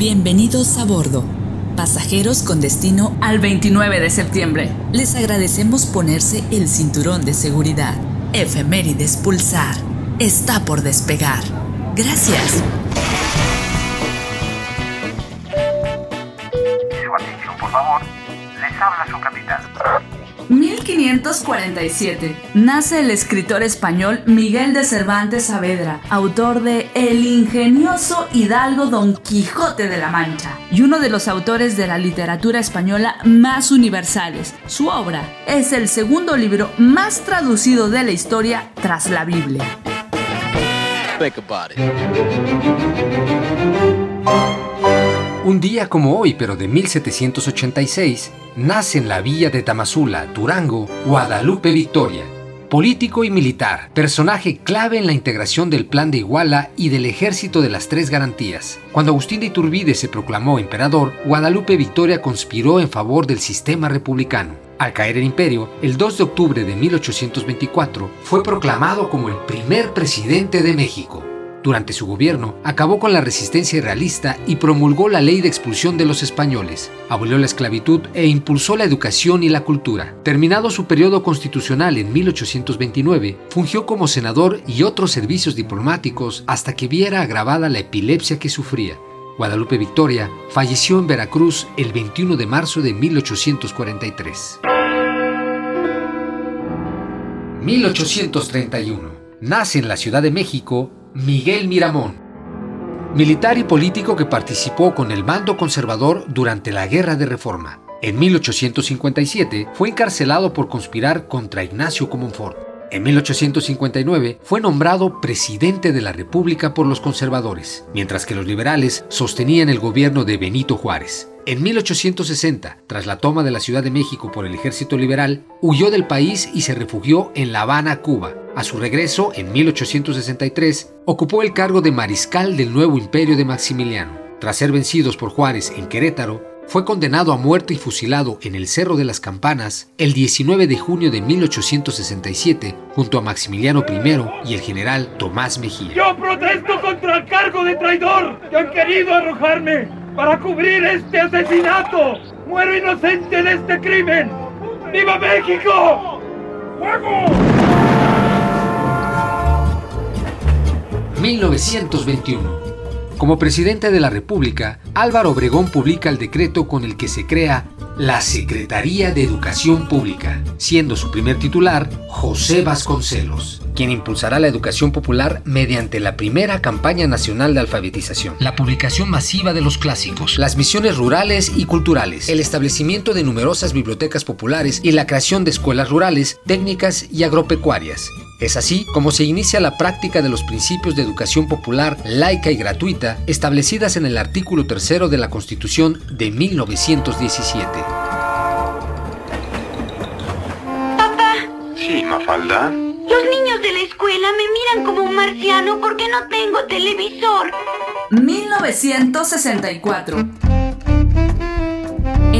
Bienvenidos a bordo. Pasajeros con destino al 29 de septiembre. Les agradecemos ponerse el cinturón de seguridad. Efemérides Pulsar. Está por despegar. Gracias. Por favor. Les habla su. 1547. Nace el escritor español Miguel de Cervantes Saavedra, autor de El ingenioso hidalgo Don Quijote de la Mancha y uno de los autores de la literatura española más universales. Su obra es el segundo libro más traducido de la historia tras la Biblia. Un día como hoy, pero de 1786, nace en la villa de Tamazula, Durango, Guadalupe Victoria. Político y militar, personaje clave en la integración del Plan de Iguala y del Ejército de las Tres Garantías. Cuando Agustín de Iturbide se proclamó emperador, Guadalupe Victoria conspiró en favor del sistema republicano. Al caer el imperio, el 2 de octubre de 1824, fue proclamado como el primer presidente de México. Durante su gobierno, acabó con la resistencia realista y promulgó la ley de expulsión de los españoles, abolió la esclavitud e impulsó la educación y la cultura. Terminado su periodo constitucional en 1829, fungió como senador y otros servicios diplomáticos hasta que viera agravada la epilepsia que sufría. Guadalupe Victoria falleció en Veracruz el 21 de marzo de 1843. 1831. Nace en la Ciudad de México Miguel Miramón, militar y político que participó con el mando conservador durante la Guerra de Reforma. En 1857 fue encarcelado por conspirar contra Ignacio Comonfort. En 1859 fue nombrado presidente de la República por los conservadores, mientras que los liberales sostenían el gobierno de Benito Juárez. En 1860, tras la toma de la Ciudad de México por el ejército liberal, huyó del país y se refugió en La Habana, Cuba. A su regreso, en 1863, ocupó el cargo de mariscal del nuevo imperio de Maximiliano. Tras ser vencidos por Juárez en Querétaro, fue condenado a muerte y fusilado en el Cerro de las Campanas el 19 de junio de 1867 junto a Maximiliano I y el general Tomás Mejía. Yo protesto contra el cargo de traidor que han querido arrojarme para cubrir este asesinato. Muero inocente de este crimen. ¡Viva México! ¡Fuego! 1921. Como presidente de la República, Álvaro Obregón publica el decreto con el que se crea la Secretaría de Educación Pública, siendo su primer titular José Vasconcelos, quien impulsará la educación popular mediante la primera campaña nacional de alfabetización, la publicación masiva de los clásicos, las misiones rurales y culturales, el establecimiento de numerosas bibliotecas populares y la creación de escuelas rurales, técnicas y agropecuarias, es así como se inicia la práctica de los principios de educación popular laica y gratuita establecidas en el artículo tercero de la Constitución de 1917. Papá, Sí, Mafalda. los niños de la escuela me miran como un marciano porque no tengo televisor. 1964.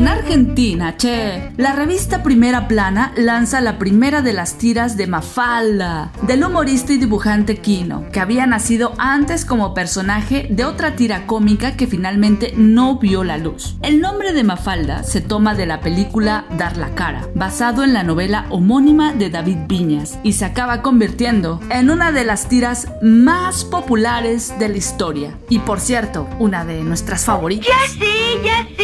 En Argentina, che, la revista Primera Plana lanza la primera de las tiras de Mafalda, del humorista y dibujante Kino, que había nacido antes como personaje de otra tira cómica que finalmente no vio la luz. El nombre de Mafalda se toma de la película Dar la cara, basado en la novela homónima de David Viñas, y se acaba convirtiendo en una de las tiras más populares de la historia. Y por cierto, una de nuestras favoritas. Ya sé, ya sé.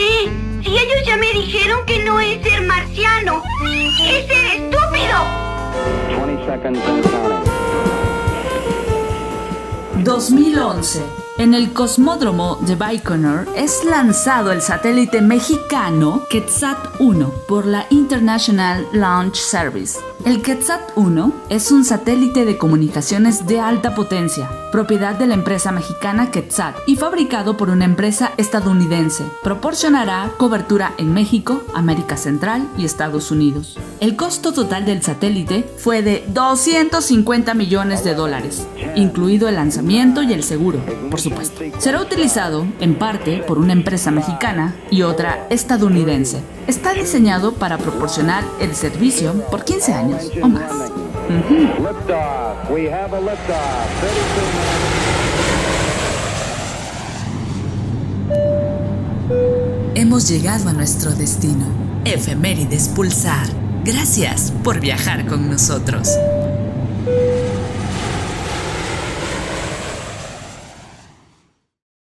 Si ellos ya me dijeron que no es ser marciano, es ser estúpido. 20 seconds and counting. 2011. En el cosmódromo de Baikonur es lanzado el satélite mexicano Quetzat-1 por la International Launch Service. El Quetzat-1 es un satélite de comunicaciones de alta potencia, propiedad de la empresa mexicana Quetzat y fabricado por una empresa estadounidense. Proporcionará cobertura en México, América Central y Estados Unidos. El costo total del satélite fue de 250 millones de dólares, incluido el lanzamiento y el seguro, por Será utilizado en parte por una empresa mexicana y otra estadounidense. Está diseñado para proporcionar el servicio por 15 años o más. Ujú. Liftoff. We have a liftoff. 32 minutes. hemos llegado a nuestro destino. Efemérides Pulsar. Gracias por viajar con nosotros.